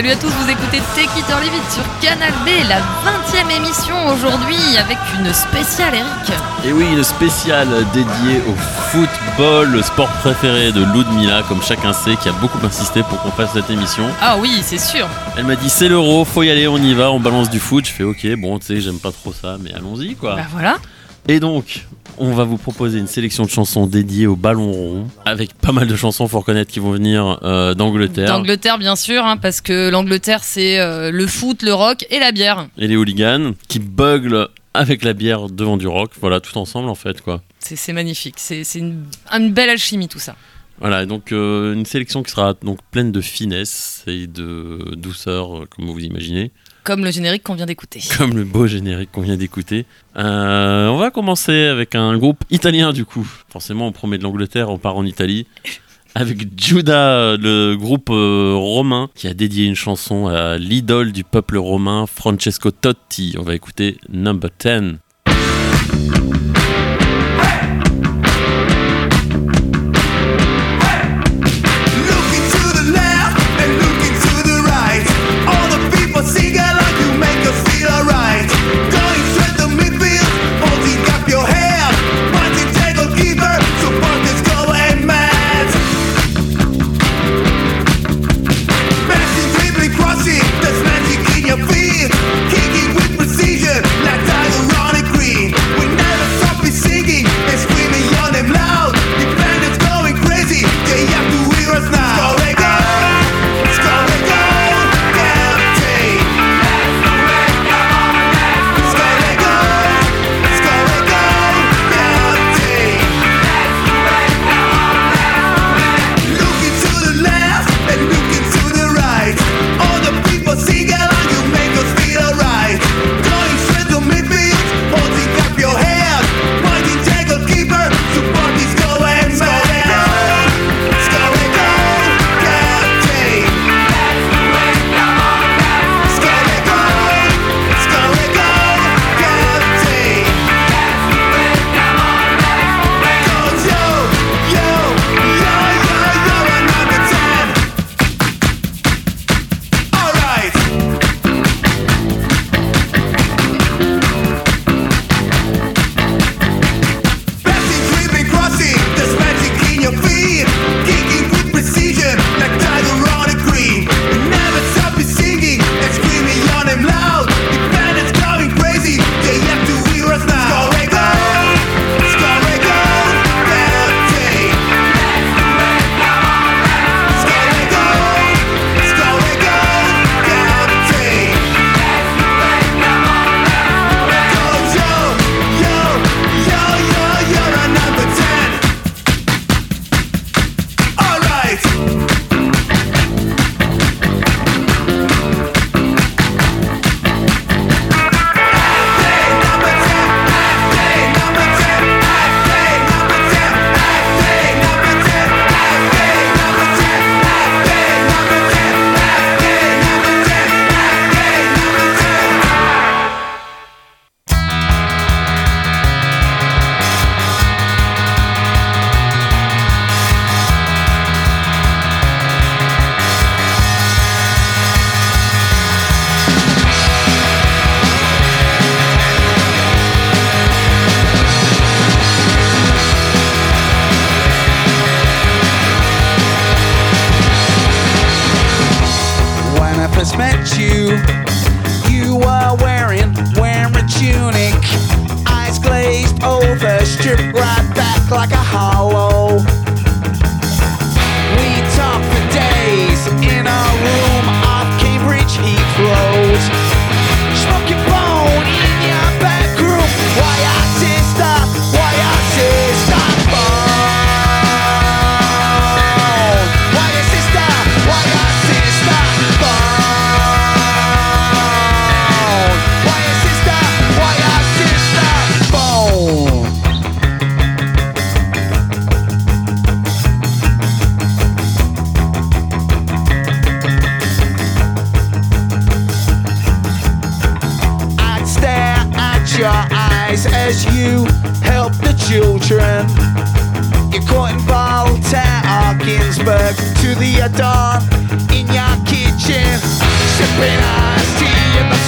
Salut à tous, vous écoutez Take It or Leave It sur Canal B, la 20e émission aujourd'hui avec une spéciale Eric. Et oui, une spéciale dédiée au football, le sport préféré de Ludmilla, comme chacun sait, qui a beaucoup insisté pour qu'on fasse cette émission. Ah oui, c'est sûr. Elle m'a dit c'est l'euro, faut y aller, on y va, on balance du foot. Je fais ok, bon, tu sais, j'aime pas trop ça, mais allons-y quoi. Bah voilà. Et donc, on va vous proposer une sélection de chansons dédiées au ballon rond, avec pas mal de chansons, faut reconnaître, qui vont venir euh, d'Angleterre. D'Angleterre, bien sûr, hein, parce que l'Angleterre, c'est euh, le foot, le rock et la bière. Et les hooligans, qui buglent avec la bière devant du rock, voilà, tout ensemble en fait, quoi. C'est magnifique, c'est une, une belle alchimie tout ça. Voilà, donc euh, une sélection qui sera donc pleine de finesse et de douceur, euh, comme vous imaginez, Comme le générique qu'on vient d'écouter. comme le beau générique qu'on vient d'écouter. Euh, on va commencer avec un groupe italien du coup. Forcément, on promet de l'Angleterre, on part en Italie. Avec Judas, le groupe euh, romain, qui a dédié une chanson à l'idole du peuple romain, Francesco Totti. On va écouter Number 10.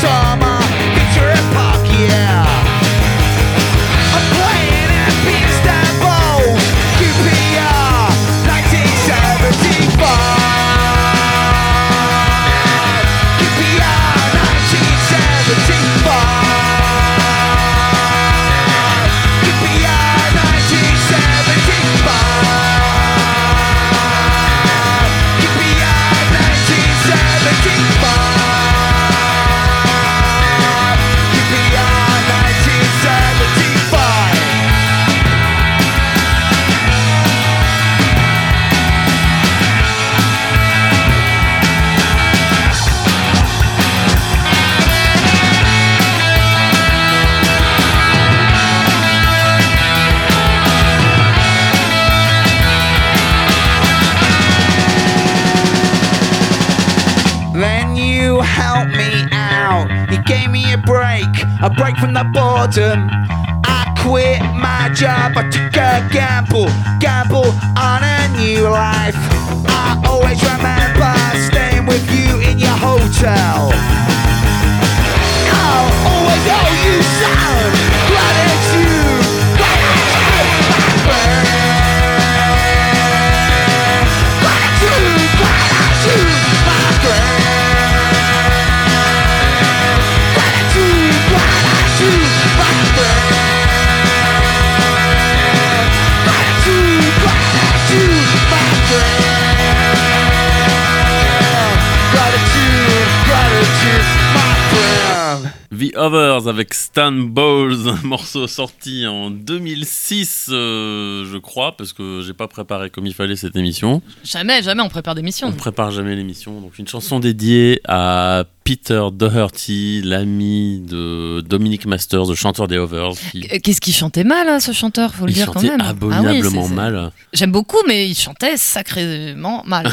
Summer. Boredom. I quit my job, I took a gamble, gamble on a new life. I always remember staying with you in your hotel. The Others avec Stan Bowles, un morceau sorti en 2006, euh, je crois, parce que j'ai pas préparé comme il fallait cette émission. Jamais, jamais on prépare des On prépare jamais l'émission. Donc une chanson dédiée à Peter Doherty, l'ami de Dominic Masters, le chanteur des qui Euh, Qu'est-ce qu'il chantait mal, hein, ce chanteur, faut le il dire quand chantait même. Ah oui, abominablement c'est- mal. J'aime beaucoup, mais il chantait sacrément mal.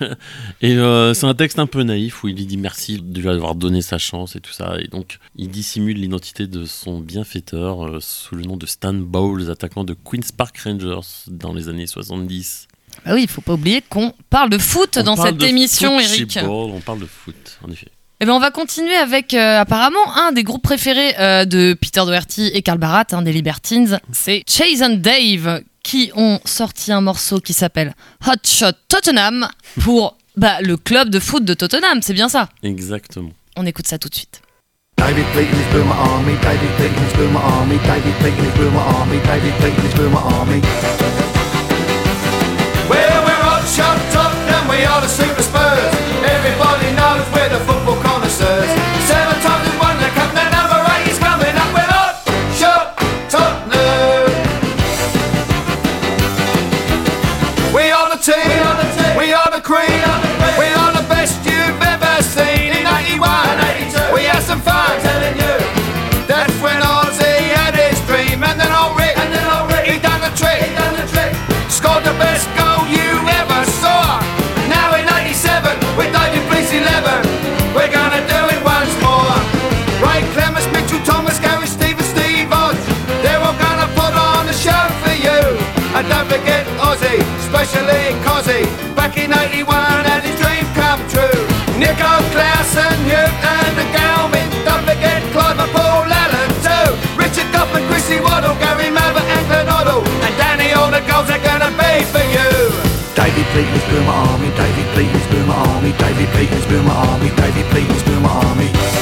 Et euh, c'est un texte un peu naïf où il lui dit merci de lui avoir donné sa chance et tout ça. Et donc il dissimule l'identité de son bienfaiteur euh, sous le nom de Stan Bowles, attaquant de Queen's Park Rangers dans les années 70. bah oui, il faut pas oublier qu'on parle de foot On dans cette émission, football, Eric. On parle de foot, en effet. Eh ben, on va continuer avec euh, apparemment un des groupes préférés euh, de Peter Doherty et Carl Barat, hein, des Libertines. C'est Chase and Dave qui ont sorti un morceau qui s'appelle Hot Shot Tottenham pour bah, le club de foot de Tottenham, c'est bien ça? Exactement. On écoute ça tout de suite. David Boomer Army, David Boomer Army, David Clayton's Boomer Army, David Clayton's Boomer Army. Well, we're hot shot Tottenham, we are the Super Spurs. And don't forget Ozzy, especially Cozzy, back in 81 and his dream come true. Nico Clausen, Newton and Galvin, don't forget Clive and Paul Allen too. Richard Duff and Chrissy Waddle, Gary Maverick and Glenn Hoddle, and Danny, all the goals are gonna be for you. David Clayton's Boomer Army, David Clayton's Boomer Army, David Clayton's Boomer Army, David Clayton's Boomer Army.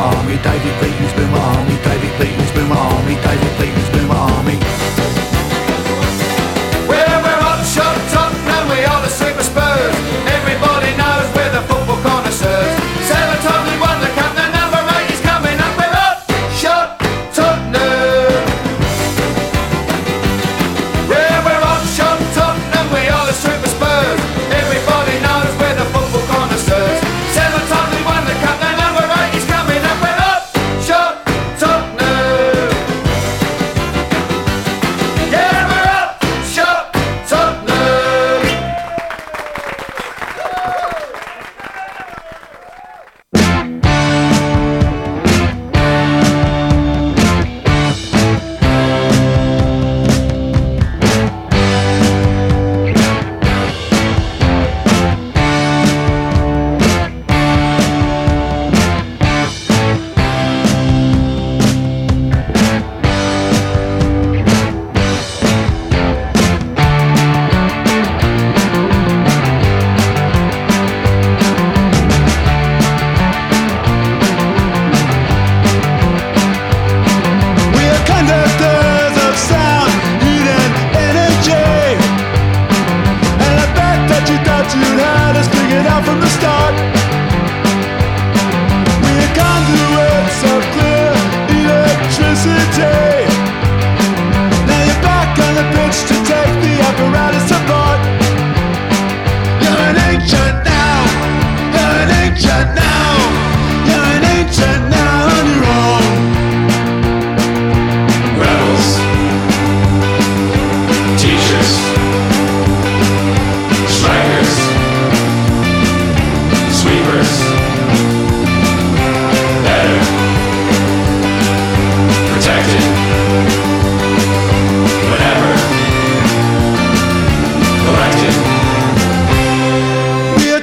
army, David Clayton's boomer army, David Clayton's boomer army, David Clayton's boomer army.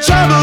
trouble.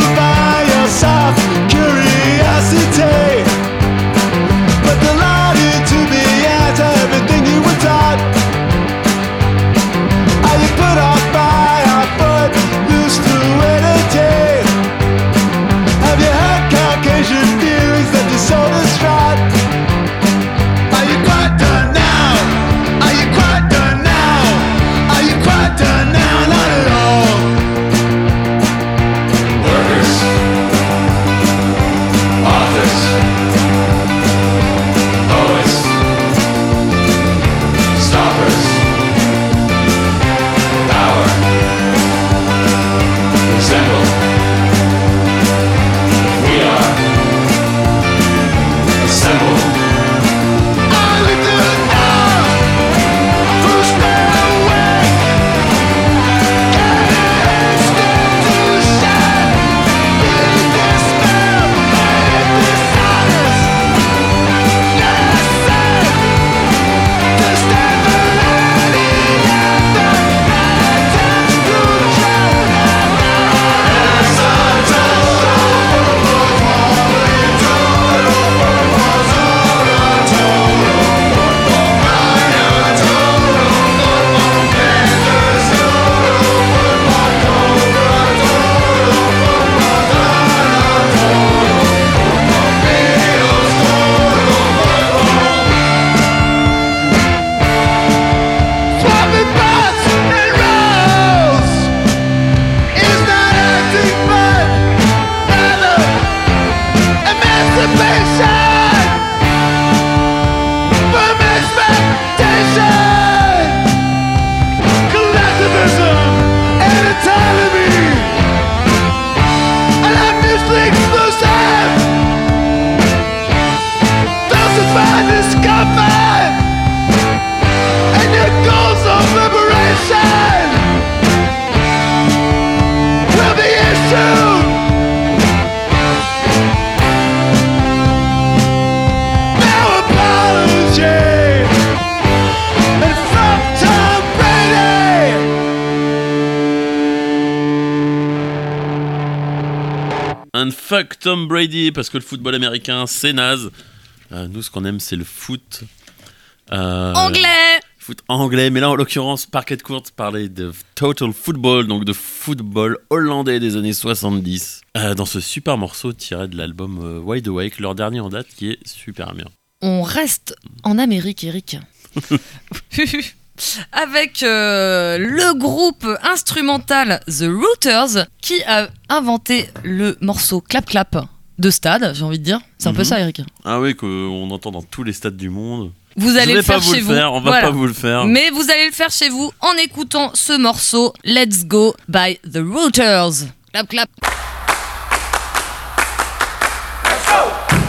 Submission! Fuck Tom Brady, parce que le football américain, c'est naze. Euh, nous, ce qu'on aime, c'est le foot. euh, Anglais Foot anglais, mais là, en l'occurrence, Parquet Court parlait de Total Football, donc de football hollandais des années 70. euh, dans ce super morceau tiré de l'album Wide Awake, leur dernier en date, qui est super bien. On reste en Amérique, Eric. Avec euh, le groupe instrumental The Rooters qui a inventé le morceau Clap Clap de stade, j'ai envie de dire. C'est un peu Mhm. ça, Eric. Ah oui, qu'on entend dans tous les stades du monde. Vous allez le faire pas vous chez le vous. faire, on va Voilà. pas vous le faire. Mais vous allez le faire chez vous en écoutant ce morceau Let's Go by The Rooters. Clap clap. Hold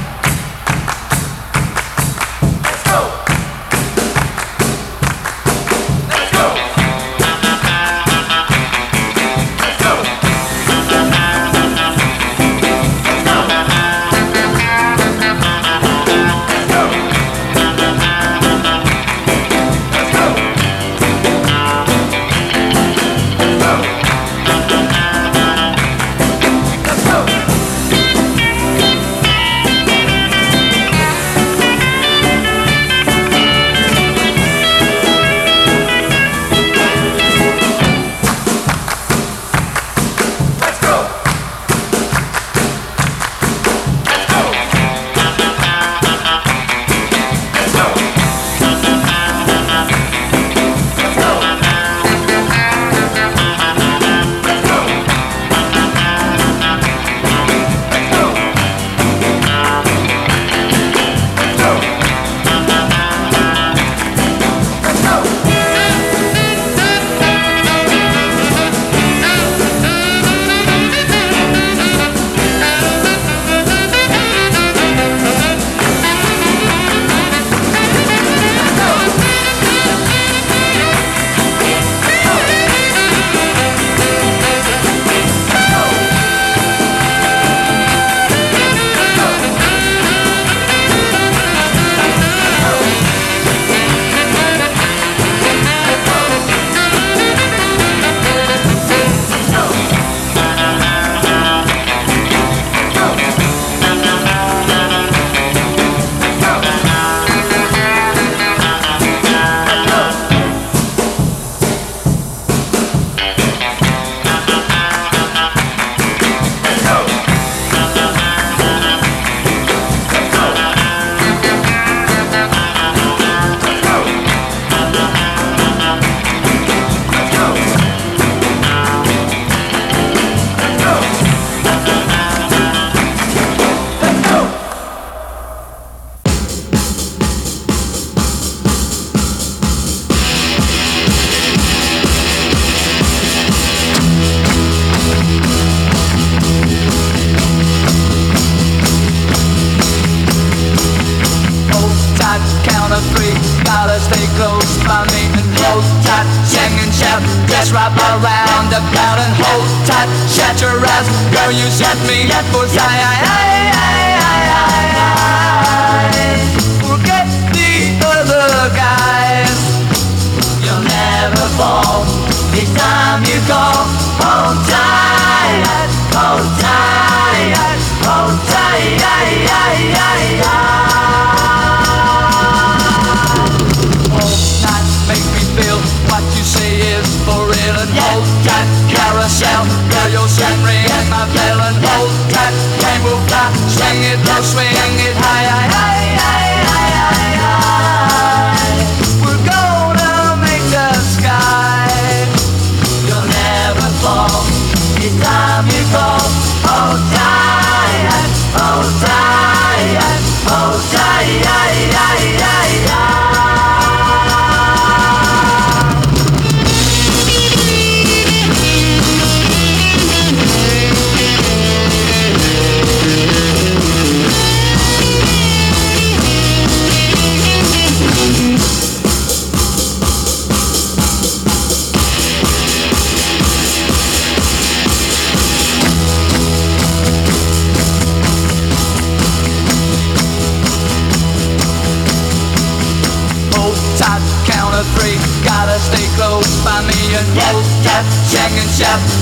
Yep, yep, chicken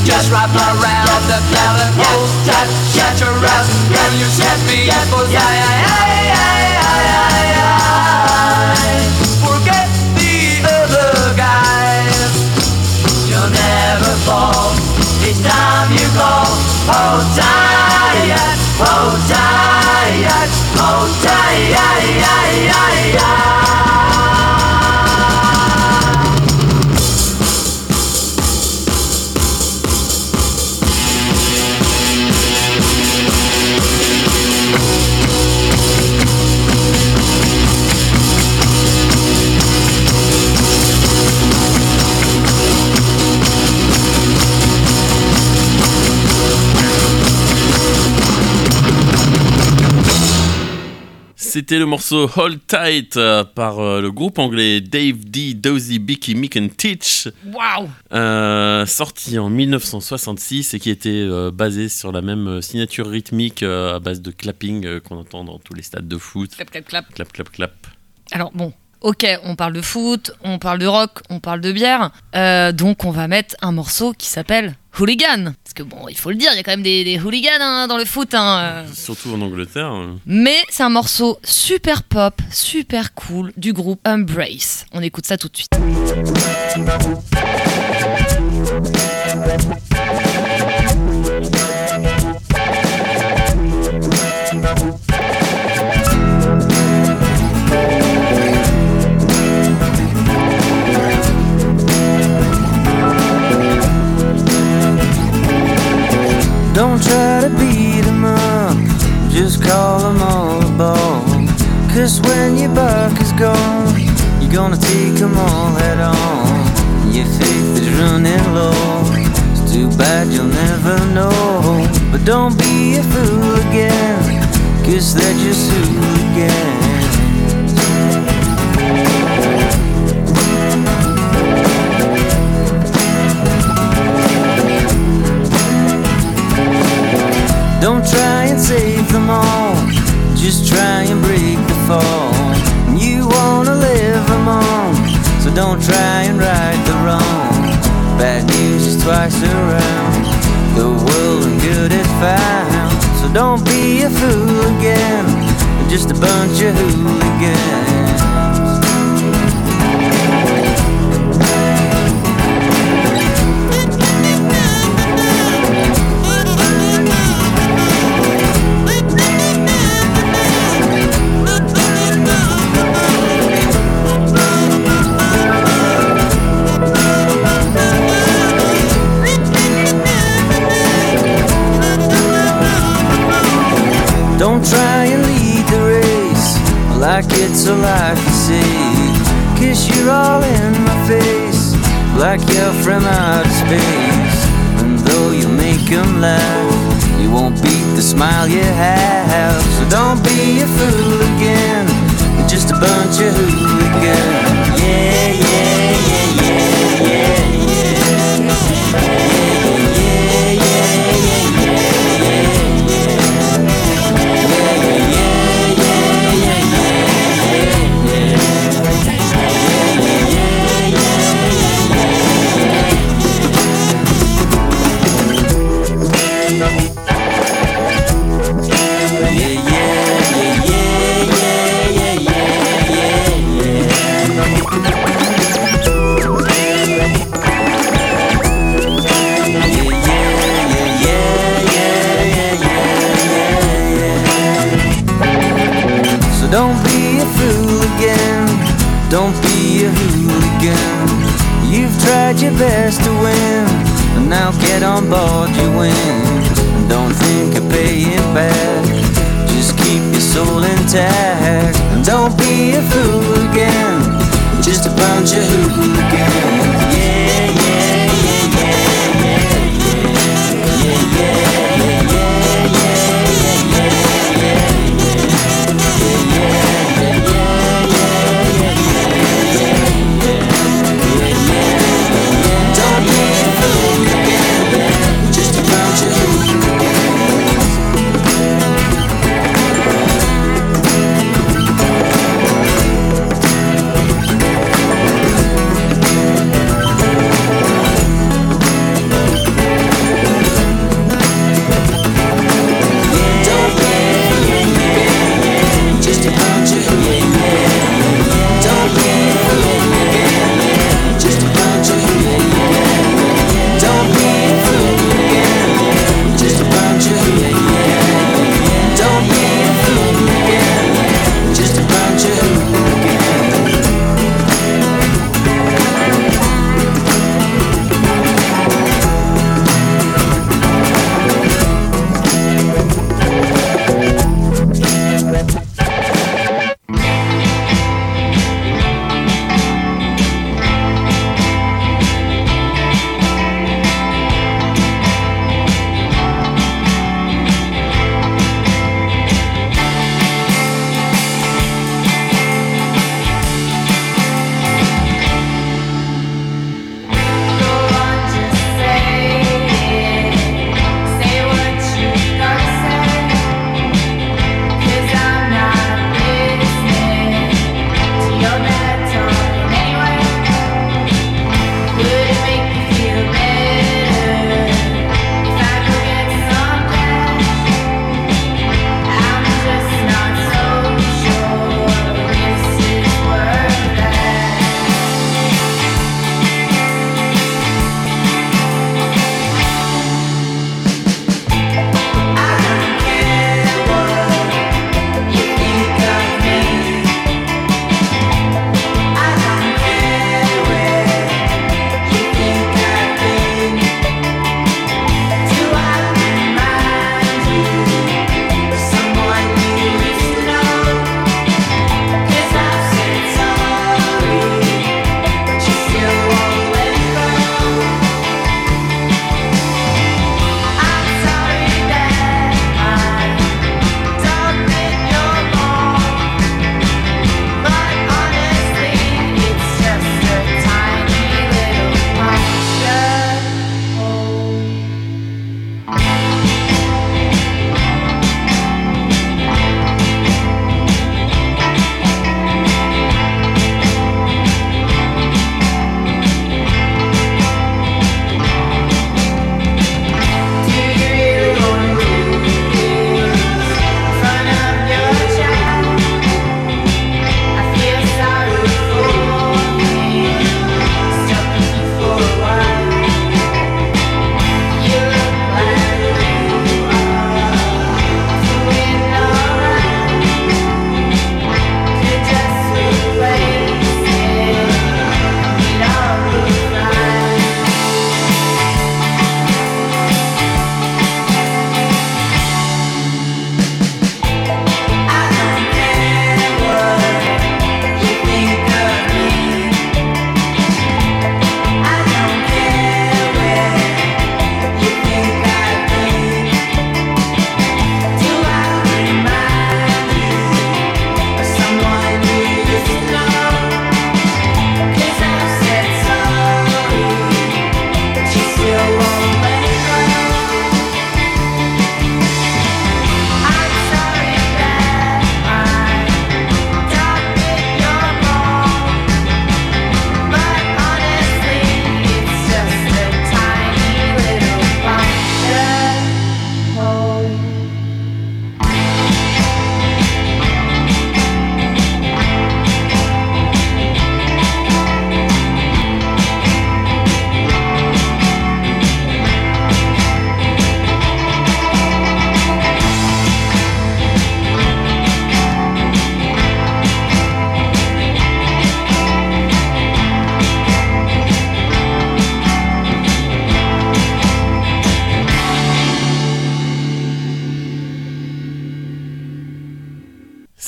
Just wrap around the pellet Yep, yep, shut your ass Will you set me up for yep, aye, aye, aye, Forget the other guys. You'll never fall. Each time you call Oh, diet, oh, diet, oh, diet, oh. C'était le morceau Hold Tight euh, par euh, le groupe anglais Dave D, Dozy, Bicky, Mick and Teach, Waouh euh, sorti en 1966 et qui était basé sur la même signature rythmique à base de clapping qu'on entend dans tous les stades de foot. Clap, clap, clap. Clap, clap, clap. Alors bon, ok, on parle de foot, on parle de rock, on parle de bière, euh, donc on va mettre un morceau qui s'appelle Hooligan. Parce que bon, il faut le dire, il y a quand même des, des hooligans hein, dans le foot. hein, euh. Surtout en Angleterre. Mais c'est un morceau super pop, super cool du groupe Embrace. On écoute ça tout de suite. you.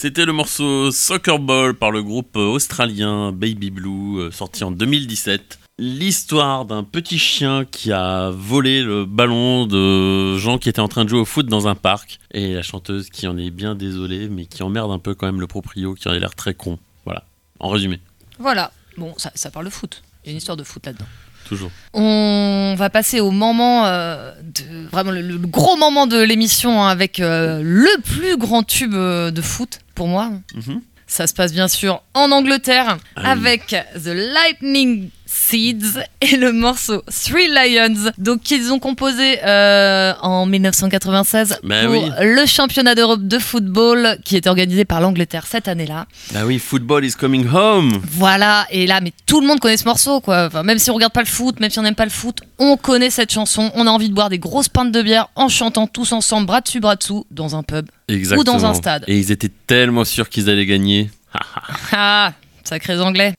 C'était le morceau Soccer Ball par le groupe australien Baby Blue, euh, sorti en 2017. L'histoire d'un petit chien qui a volé le ballon de gens qui étaient en train de jouer au foot dans un parc. Et la chanteuse qui en est bien désolée, mais qui emmerde un peu quand même le proprio, qui en a l'air très con. Voilà, en résumé, Voilà. Bon, ça, ça parle de foot. Il y a une histoire de foot là-dedans. Toujours. On va passer au moment, euh, de, vraiment le, le gros moment de l'émission hein, avec euh, le plus grand tube euh, de foot pour moi. Mhm. Ça se passe bien sûr en Angleterre Ah oui. avec The Lightning Seeds et le morceau Three Lions, donc qu'ils ont composé euh, en 1996 Bah pour oui. le championnat d'Europe de football qui est organisé par l'Angleterre cette année-là. Bah oui, Football is coming home Voilà, et là, mais tout le monde connaît ce morceau, quoi. Enfin, même si on regarde pas le foot, même si on n'aime pas le foot, on connaît cette chanson. On a envie de boire des grosses pintes de bière en chantant tous ensemble, bras dessus, bras dessous, dans un pub. Exactement. dans un stade. Et ils étaient tellement sûrs qu'ils allaient gagner. Ah, sacrés anglais.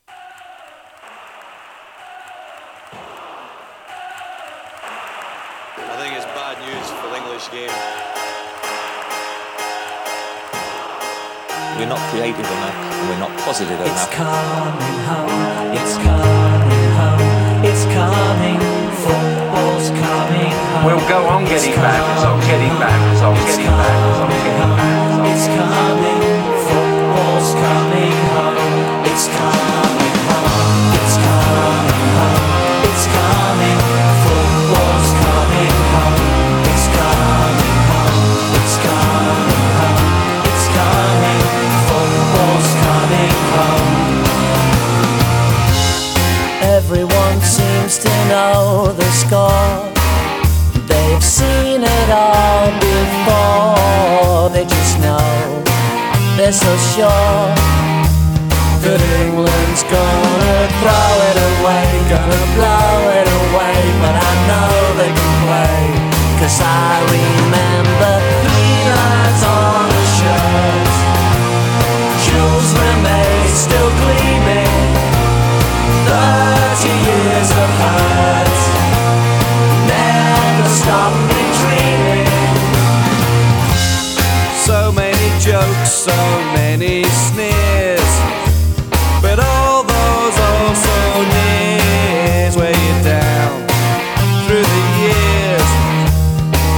We're not creative enough, and we're not positive It's enough. coming home, it's coming home, it's coming, football's coming home. We'll go on getting back, on getting back, on It's getting back, on getting back. it's coming, seen it all before. They just know they're so sure that England's gonna throw it away, gonna blow it away. But I know they can play, cause I remember three lines on a shirt. Jules Rimet still gleaming. Thirty years of hurt never stop so many sneers. But all those also nears weigh you down through the years.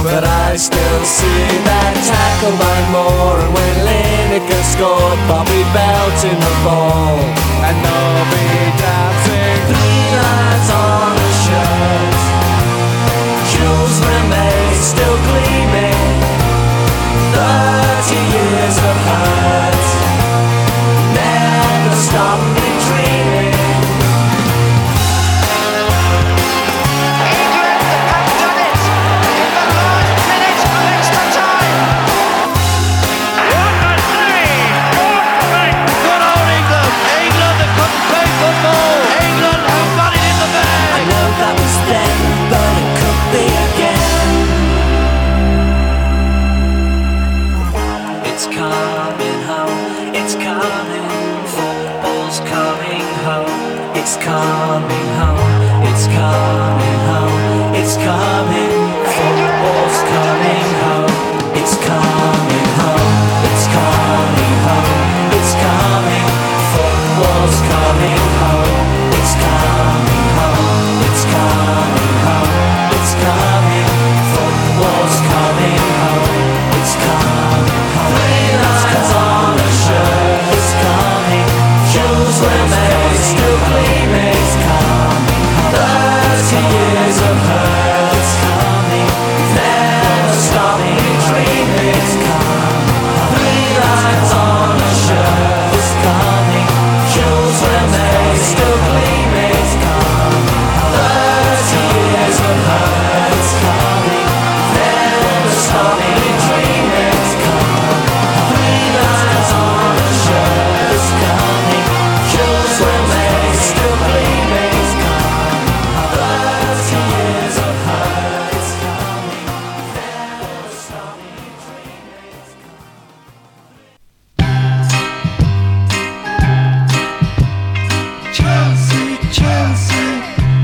But I still see that tackle by Moore And when Lineker scored Bobby belting the ball And Nobby dancing. Three lines on a shirt Jules Rimet still gleaming Thirty years of hurt. Never stop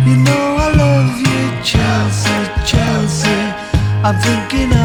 you know I love you, Chelsea, Chelsea. I'm thinking of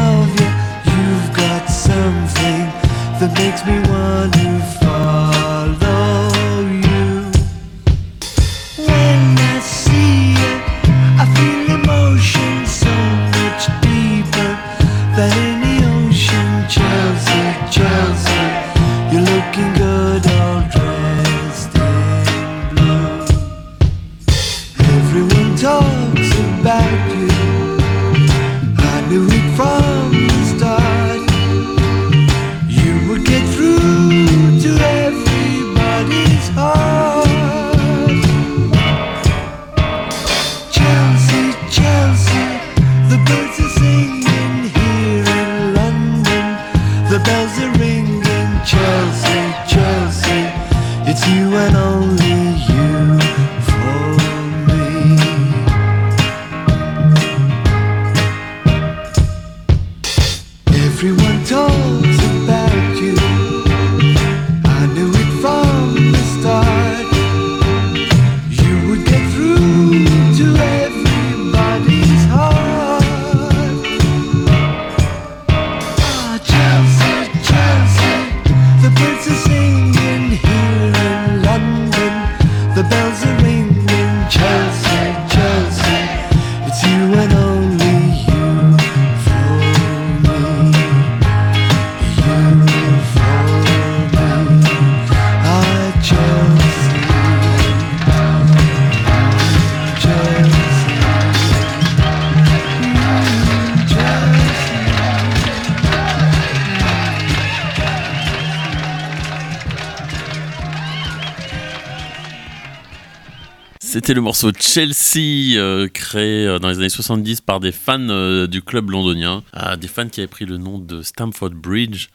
C'était le morceau Chelsea, euh, créé euh, dans les années 70 par des fans euh, du club londonien. Ah, des fans qui avaient pris le nom de Stamford Bridge,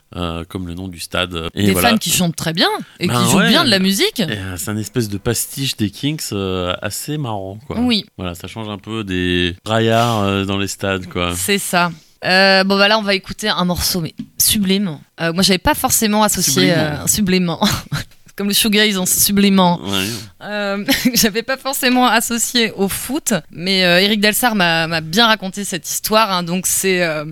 comme le nom du stade. Et Des voilà. fans qui chantent très bien et Ben qui jouent bien de la musique. C'est un espèce de pastiche des Kings assez marrant. Quoi. Oui. Voilà, ça change un peu des braillards euh, dans les stades. Quoi. C'est ça. Euh, bon bah là on va écouter un morceau mais sublime. Euh, moi j'avais pas forcément associé Sublimant. euh, sublimant. Comme le shoegaze en sublimant. Ouais. Euh, J'avais pas forcément associé au foot, mais euh, Eric Delsar m'a bien raconté cette histoire. hein. donc c'est euh,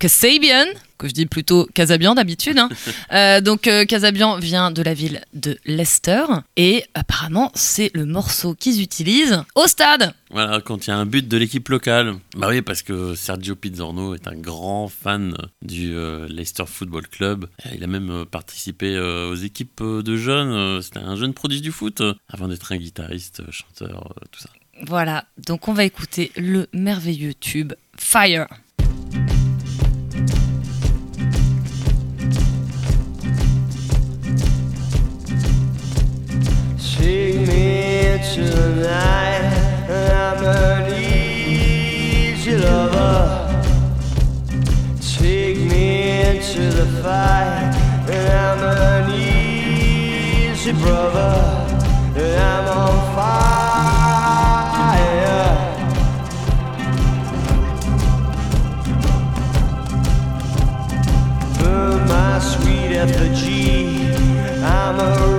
Kasabian, que je dis plutôt Casabian d'habitude. hein. Euh, donc euh, Casabian vient de la ville de Leicester et apparemment c'est le morceau qu'ils utilisent au stade. Voilà, quand il y a un but de l'équipe locale. Bah oui, parce que Sergio Pizzorno est un grand fan du euh, Leicester Football Club. Il a même participé aux équipes de jeunes. C'était un jeune prodige du foot avant d'être un guitariste, chanteur, tout ça. Voilà, donc on va écouter le merveilleux tube Fire. Take me tonight. I'm an easy lover. Take me into the. I'm an easy brother. I'm on fire. Burn my sweet effigy. I'm a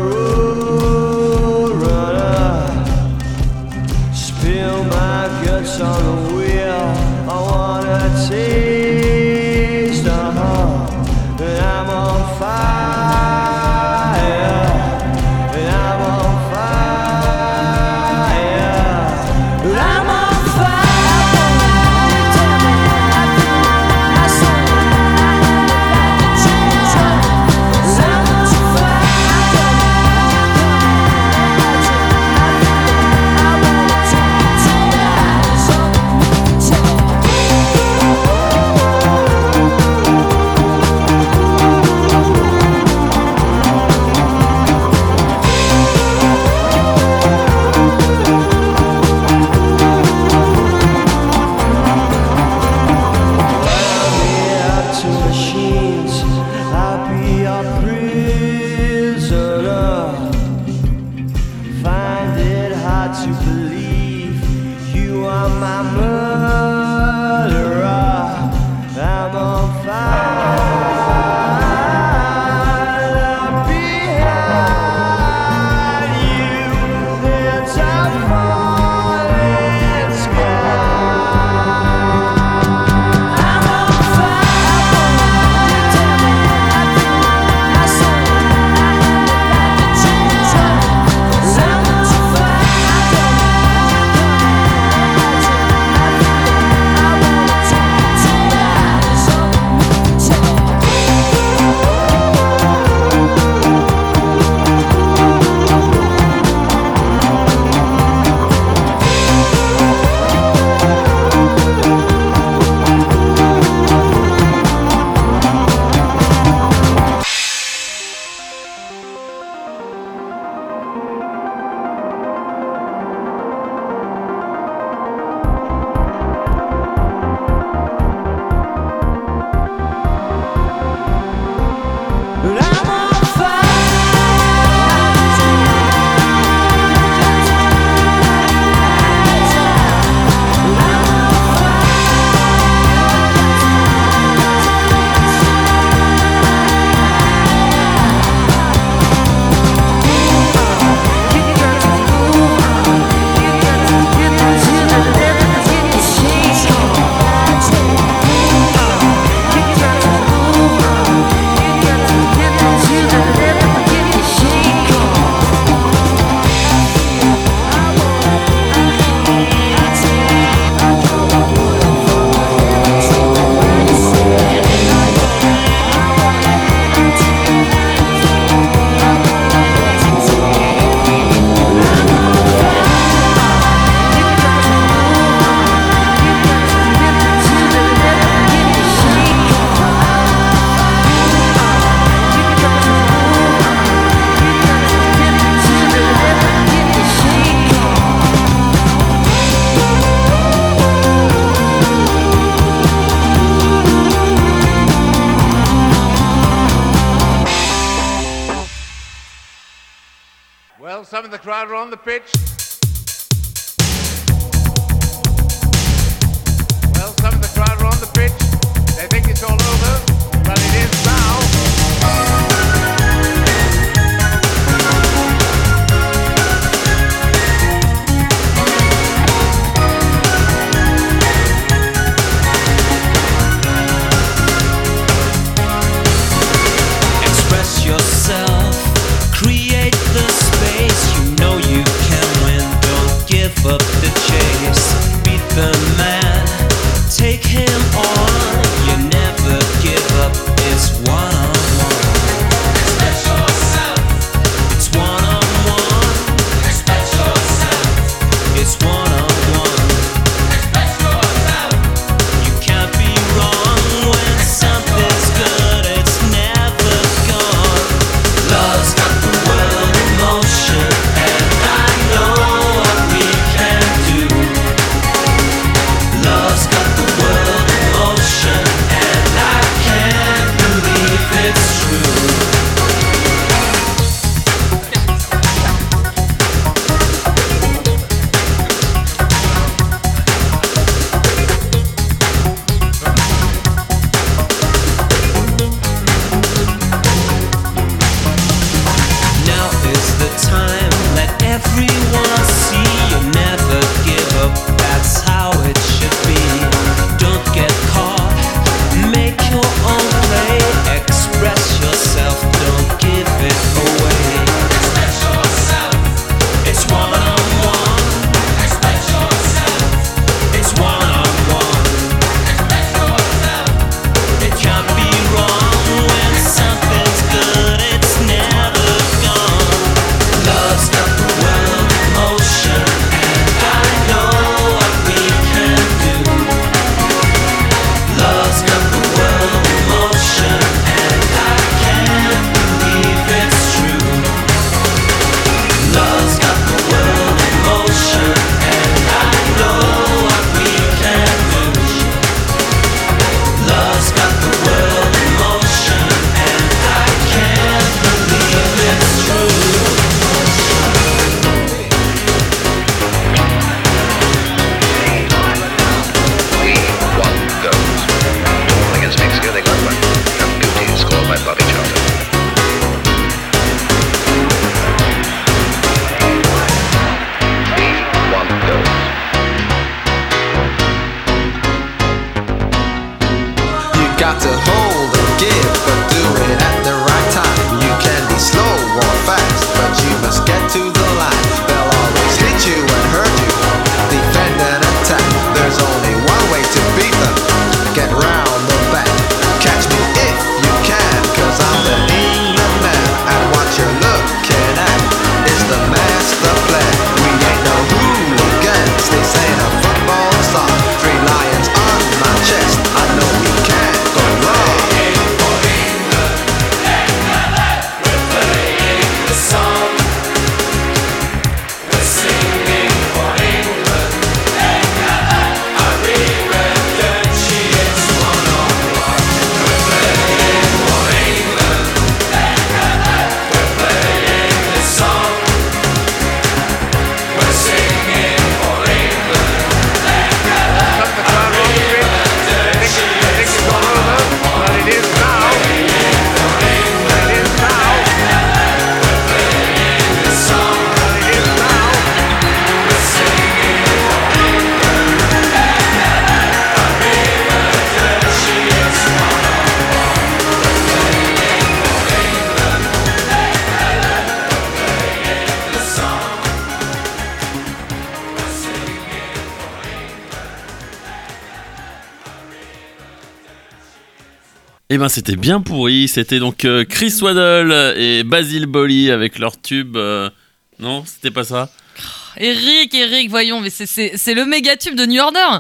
Eh ben c'était bien pourri, c'était donc euh, Chris Waddle et Basil Bolly avec leur tube. Euh, non, c'était pas ça? Oh, Eric, Eric, voyons, mais c'est- c'est le méga tube de New Order.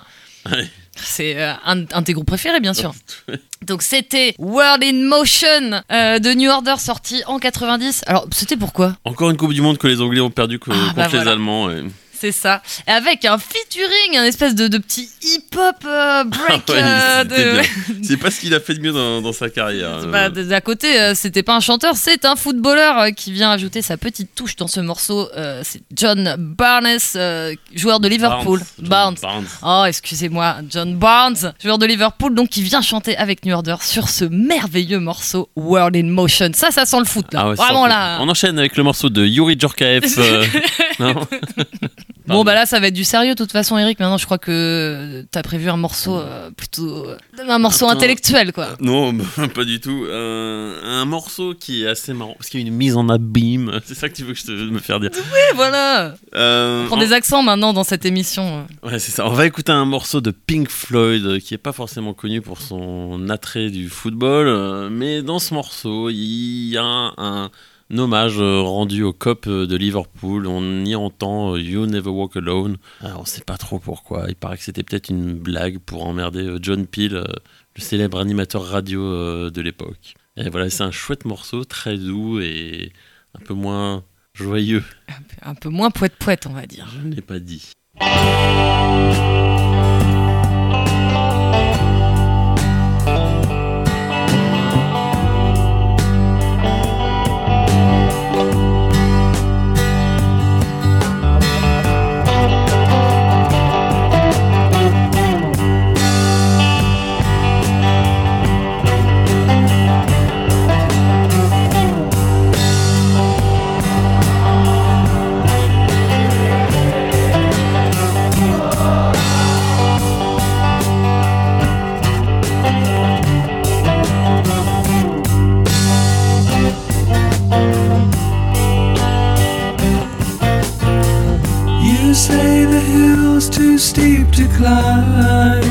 C'est euh, un, un groupes préférés, bien sûr. Donc c'était World in Motion de New Order sorti en 90. Alors c'était pourquoi? Encore une Coupe du Monde que les Anglais ont perdu ah, bah contre les. Allemands. C'est ça. Et avec un featuring, un espèce de, de petit hip-hop euh, break. Ah ouais, euh, de-. C'est pas ce qu'il a fait de mieux dans, dans sa carrière. Bah, Euh, de- d'à côté, c'était pas un chanteur, c'est un footballeur qui vient ajouter sa petite touche dans ce morceau. Euh, c'est John Barnes, joueur de Liverpool. Barnes. Barnes. Barnes. Oh, excusez-moi, John Barnes, joueur de Liverpool, donc qui vient chanter avec New Order sur ce merveilleux morceau World in Motion. Ça, ça sent le foot là. Ah ouais, Vraiment là. On enchaîne avec le morceau de Yuri Djorkaeff. non Bon, bah là, ça va être du sérieux, de toute façon, Eric. Maintenant, je crois que t'as prévu un morceau euh, plutôt. euh, un morceau Attends. intellectuel, quoi. Non, bah, pas du tout. Euh, un morceau qui est assez marrant parce qu'il y a une mise en abîme. C'est ça que tu veux que je te me faire dire. Oui, voilà. Euh, On prend en- des accents maintenant dans cette émission. Ouais, c'est ça. On va écouter un morceau de Pink Floyd euh, qui est pas forcément connu pour son attrait du football, euh, mais dans ce morceau, il y a un, un hommage euh, rendu au COP euh, de Liverpool. On y entend euh, You Never Walk Alone. Alors, on sait pas trop pourquoi. Il paraît que c'était peut-être une blague pour emmerder John Peel, le célèbre animateur radio de l'époque. Et voilà, c'est un chouette morceau, très doux et un peu moins joyeux. Un peu moins poète-poète, on va dire. Je ne l'ai pas dit. Climb.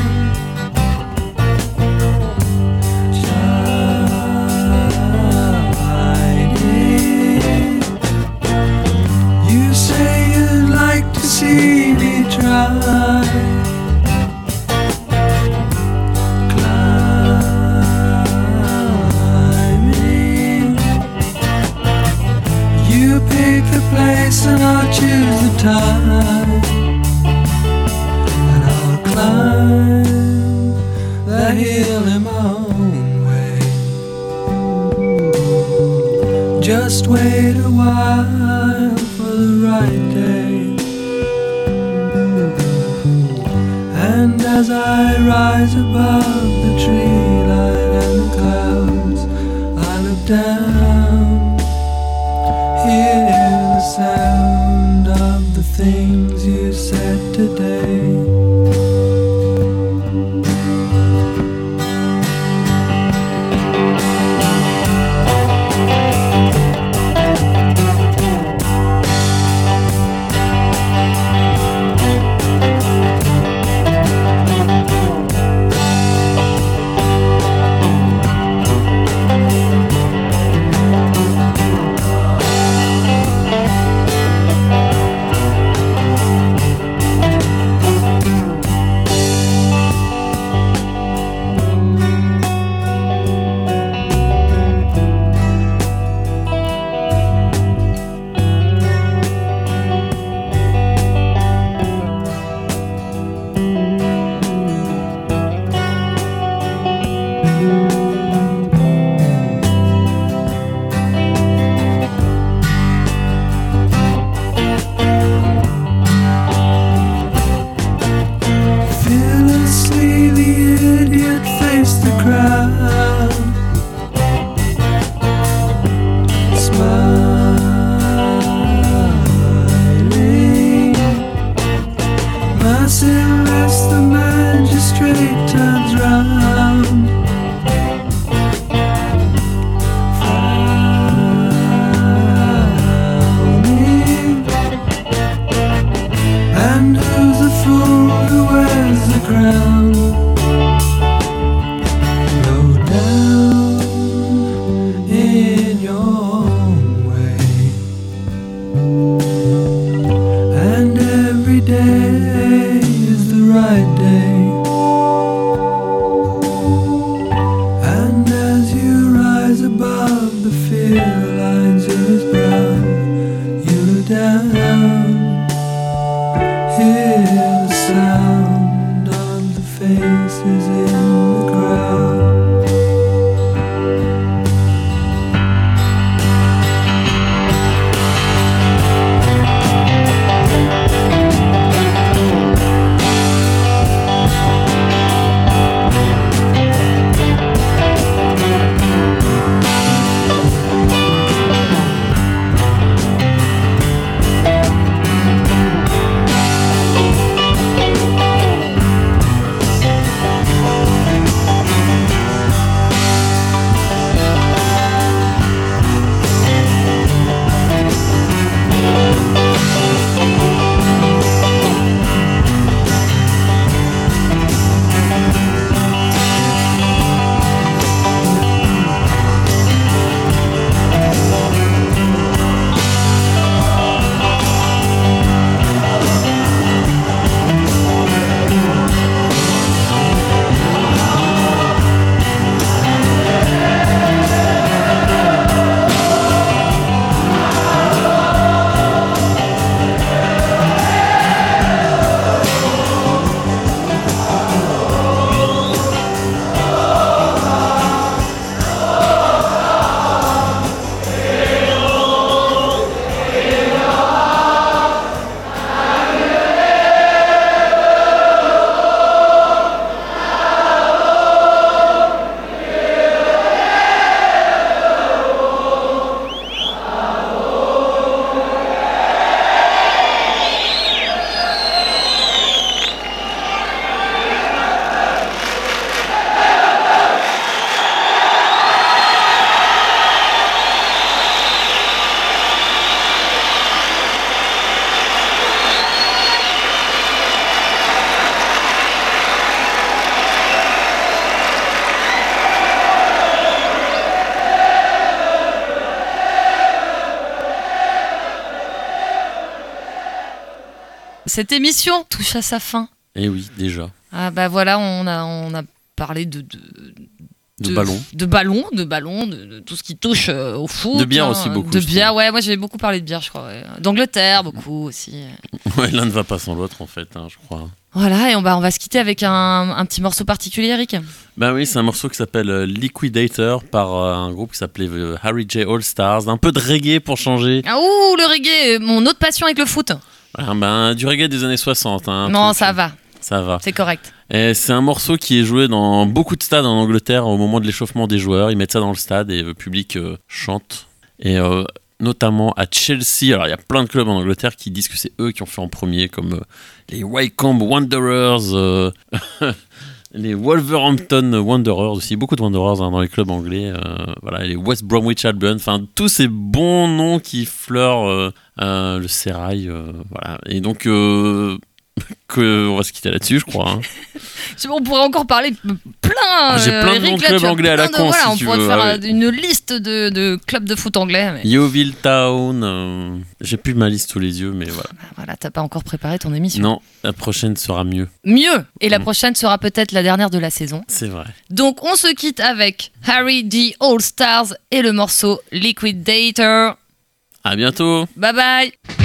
You say you'd like to see me try. You pick the place and I'll choose the time. Climb that in my own way. Just wait a while for the right day. And as I rise above the tree Merciless, the magistrate turns round. Cette émission touche à sa fin. Eh oui, déjà. Ah bah voilà, on a, on a parlé de, de, De ballon. de ballon, de ballon, de, de tout ce qui touche euh, au foot. De bière hein, aussi, beaucoup, De bière, ouais, moi j'ai beaucoup parlé de bière, je crois. ouais. D'Angleterre, beaucoup aussi. Ouais, l'un ne va pas sans l'autre, en fait, hein, je crois. Voilà, et on va, on va se quitter avec un, un petit morceau particulier, Eric. Ben oui, c'est un morceau qui s'appelle euh, Liquidator par euh, un groupe qui s'appelait Harry J. All Stars. Un peu de reggae pour changer. Ah, ouh, le reggae, mon autre passion avec le foot. Ah, ben, du reggae des années 60. hein, non, ça va, Ça va. c'est correct. C'est un morceau qui est joué dans beaucoup de stades en Angleterre au moment de l'échauffement des joueurs. Ils mettent ça dans le stade et le public euh, chante. Et euh, notamment à Chelsea, alors il y a plein de clubs en Angleterre qui disent que c'est eux qui ont fait en premier, comme euh, les Wycombe Wanderers, les Wolverhampton Wanderers aussi, beaucoup de Wanderers hein, dans les clubs anglais. euh, voilà, les West Bromwich Albion, enfin tous ces bons noms qui fleurent euh, euh, le sérail. voilà. Et donc. Euh, que on va se quitter là-dessus, je crois. hein. On pourrait encore parler plein. J'ai euh, plein de Eric, noms de là, clubs anglais à la de- con, Voilà, si on tu pourrait veux, faire ah euh, une liste de, de clubs de foot anglais. mais- Yeovil Town, euh, j'ai plus ma liste sous les yeux, mais voilà. Voilà, t'as pas encore préparé ton émission. Non, la prochaine sera mieux. Mieux. Et la Mm. prochaine sera peut-être la dernière de la saison. C'est vrai. Donc on se quitte avec Harry D. All Stars et le morceau Liquidator. À bientôt. Bye bye